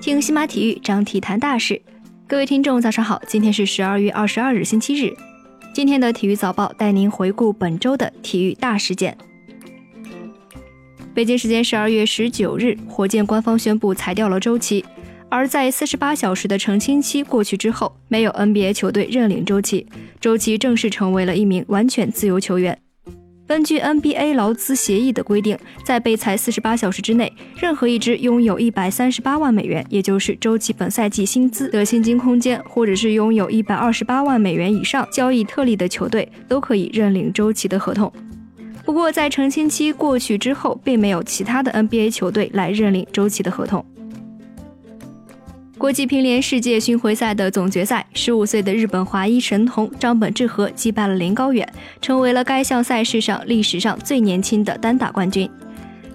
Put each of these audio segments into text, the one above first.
听西马体育，张体坛大事。各位听众，早上好，今天是十二月二十二日，星期日。今天的体育早报带您回顾本周的体育大事件。北京时间十二月十九日，火箭官方宣布裁掉了周琦。而在四十八小时的澄清期过去之后，没有 NBA 球队认领周琦，周琦正式成为了一名完全自由球员。根据 NBA 劳资协议的规定，在被裁四十八小时之内，任何一支拥有一百三十八万美元，也就是周琦本赛季薪资的薪金空间，或者是拥有一百二十八万美元以上交易特例的球队，都可以认领周琦的合同。不过，在澄清期过去之后，并没有其他的 NBA 球队来认领周琦的合同。国际乒联世界巡回赛的总决赛，十五岁的日本华裔神童张本智和击败了林高远，成为了该项赛事上历史上最年轻的单打冠军。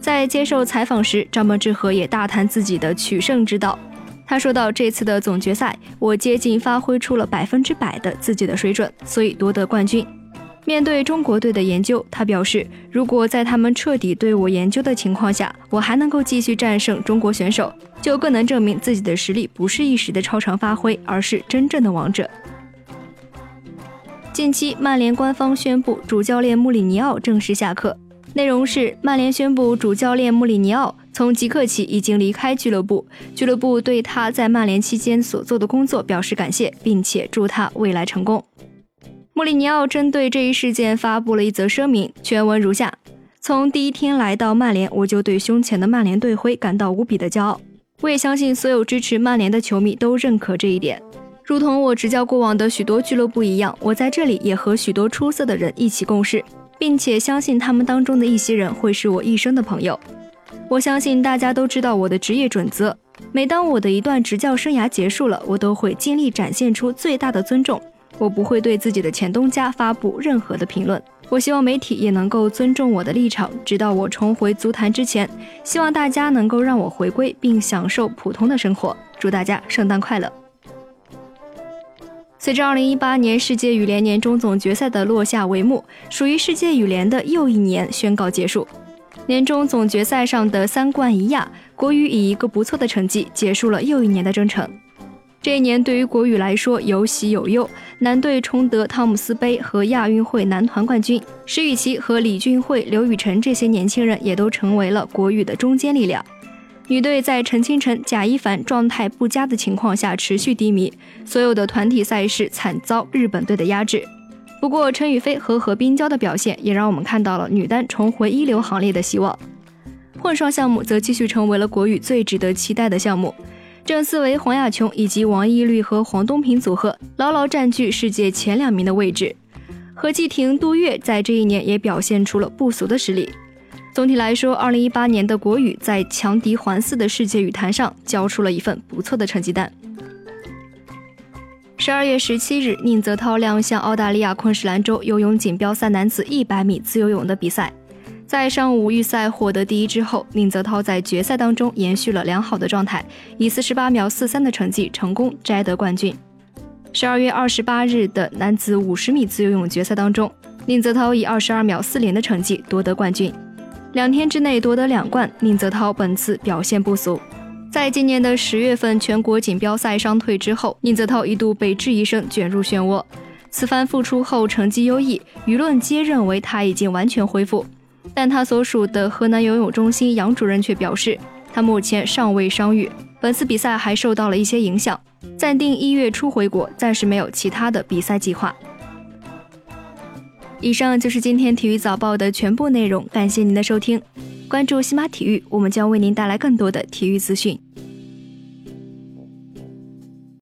在接受采访时，张本智和也大谈自己的取胜之道。他说到：“这次的总决赛，我接近发挥出了百分之百的自己的水准，所以夺得冠军。”面对中国队的研究，他表示：“如果在他们彻底对我研究的情况下，我还能够继续战胜中国选手，就更能证明自己的实力不是一时的超常发挥，而是真正的王者。”近期，曼联官方宣布主教练穆里尼奥正式下课，内容是曼联宣布主教练穆里尼奥从即刻起已经离开俱乐部，俱乐部对他在曼联期间所做的工作表示感谢，并且祝他未来成功。穆里尼奥针对这一事件发布了一则声明，全文如下：从第一天来到曼联，我就对胸前的曼联队徽感到无比的骄傲。我也相信所有支持曼联的球迷都认可这一点。如同我执教过往的许多俱乐部一样，我在这里也和许多出色的人一起共事，并且相信他们当中的一些人会是我一生的朋友。我相信大家都知道我的职业准则。每当我的一段执教生涯结束了，我都会尽力展现出最大的尊重。我不会对自己的前东家发布任何的评论。我希望媒体也能够尊重我的立场，直到我重回足坛之前。希望大家能够让我回归并享受普通的生活。祝大家圣诞快乐！随着2018年世界羽联年终总决赛的落下帷幕，属于世界羽联的又一年宣告结束。年终总决赛上的三冠一亚，国羽以一个不错的成绩结束了又一年的征程。这一年对于国羽来说有喜有忧，男队重得汤姆斯杯和亚运会男团冠军，石宇奇和李俊慧、刘雨辰这些年轻人也都成为了国羽的中坚力量。女队在陈清晨、贾一凡状态不佳的情况下持续低迷，所有的团体赛事惨遭日本队的压制。不过陈雨菲和何冰娇的表现也让我们看到了女单重回一流行列的希望。混双项目则继续成为了国羽最值得期待的项目。郑思维、黄雅琼以及王懿律和黄东萍组合牢牢占据世界前两名的位置。何继婷、杜月在这一年也表现出了不俗的实力。总体来说，2018年的国羽在强敌环伺的世界羽坛上交出了一份不错的成绩单。十二月十七日，宁泽涛亮相澳大利亚昆士兰州游泳锦标赛男子一百米自由泳的比赛。在上午预赛获得第一之后，宁泽涛在决赛当中延续了良好的状态，以四十八秒四三的成绩成功摘得冠军。十二月二十八日的男子五十米自由泳决赛当中，宁泽涛以二十二秒四零的成绩夺得冠军。两天之内夺得两冠，宁泽涛本次表现不俗。在今年的十月份全国锦标赛伤退之后，宁泽涛一度被质疑声卷入漩涡。此番复出后成绩优异，舆论皆认为他已经完全恢复。但他所属的河南游泳中心杨主任却表示，他目前尚未伤愈，本次比赛还受到了一些影响，暂定一月初回国，暂时没有其他的比赛计划。以上就是今天体育早报的全部内容，感谢您的收听，关注西马体育，我们将为您带来更多的体育资讯。